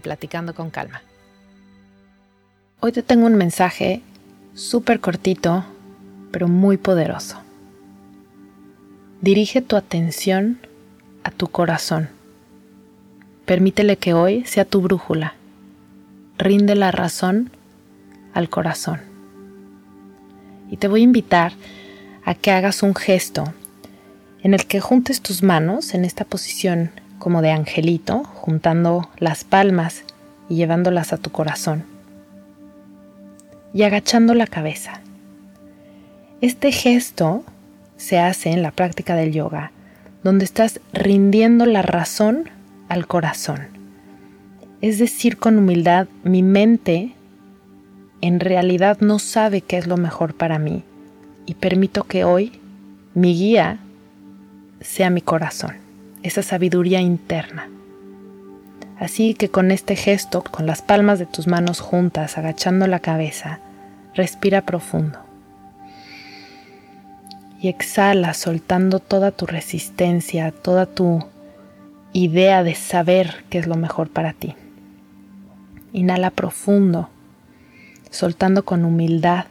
Platicando con Calma. Hoy te tengo un mensaje súper cortito, pero muy poderoso. Dirige tu atención a tu corazón. Permítele que hoy sea tu brújula. Rinde la razón al corazón. Y te voy a invitar a que hagas un gesto en el que juntes tus manos en esta posición como de angelito, juntando las palmas y llevándolas a tu corazón. Y agachando la cabeza. Este gesto se hace en la práctica del yoga, donde estás rindiendo la razón al corazón. Es decir, con humildad, mi mente en realidad no sabe qué es lo mejor para mí y permito que hoy mi guía sea mi corazón esa sabiduría interna. Así que con este gesto, con las palmas de tus manos juntas, agachando la cabeza, respira profundo. Y exhala soltando toda tu resistencia, toda tu idea de saber qué es lo mejor para ti. Inhala profundo, soltando con humildad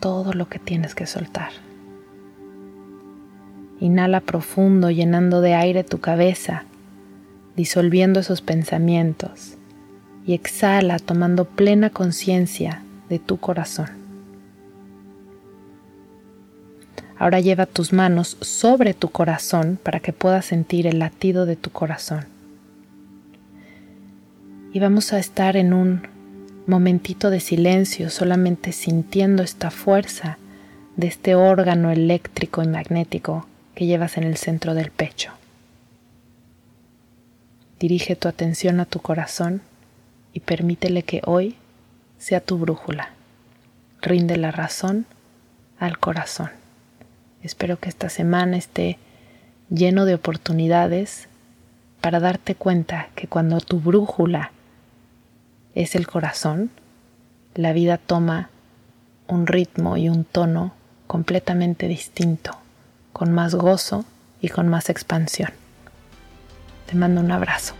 todo lo que tienes que soltar. Inhala profundo llenando de aire tu cabeza, disolviendo esos pensamientos. Y exhala tomando plena conciencia de tu corazón. Ahora lleva tus manos sobre tu corazón para que puedas sentir el latido de tu corazón. Y vamos a estar en un momentito de silencio, solamente sintiendo esta fuerza de este órgano eléctrico y magnético que llevas en el centro del pecho. Dirige tu atención a tu corazón y permítele que hoy sea tu brújula. Rinde la razón al corazón. Espero que esta semana esté lleno de oportunidades para darte cuenta que cuando tu brújula es el corazón, la vida toma un ritmo y un tono completamente distinto con más gozo y con más expansión. Te mando un abrazo.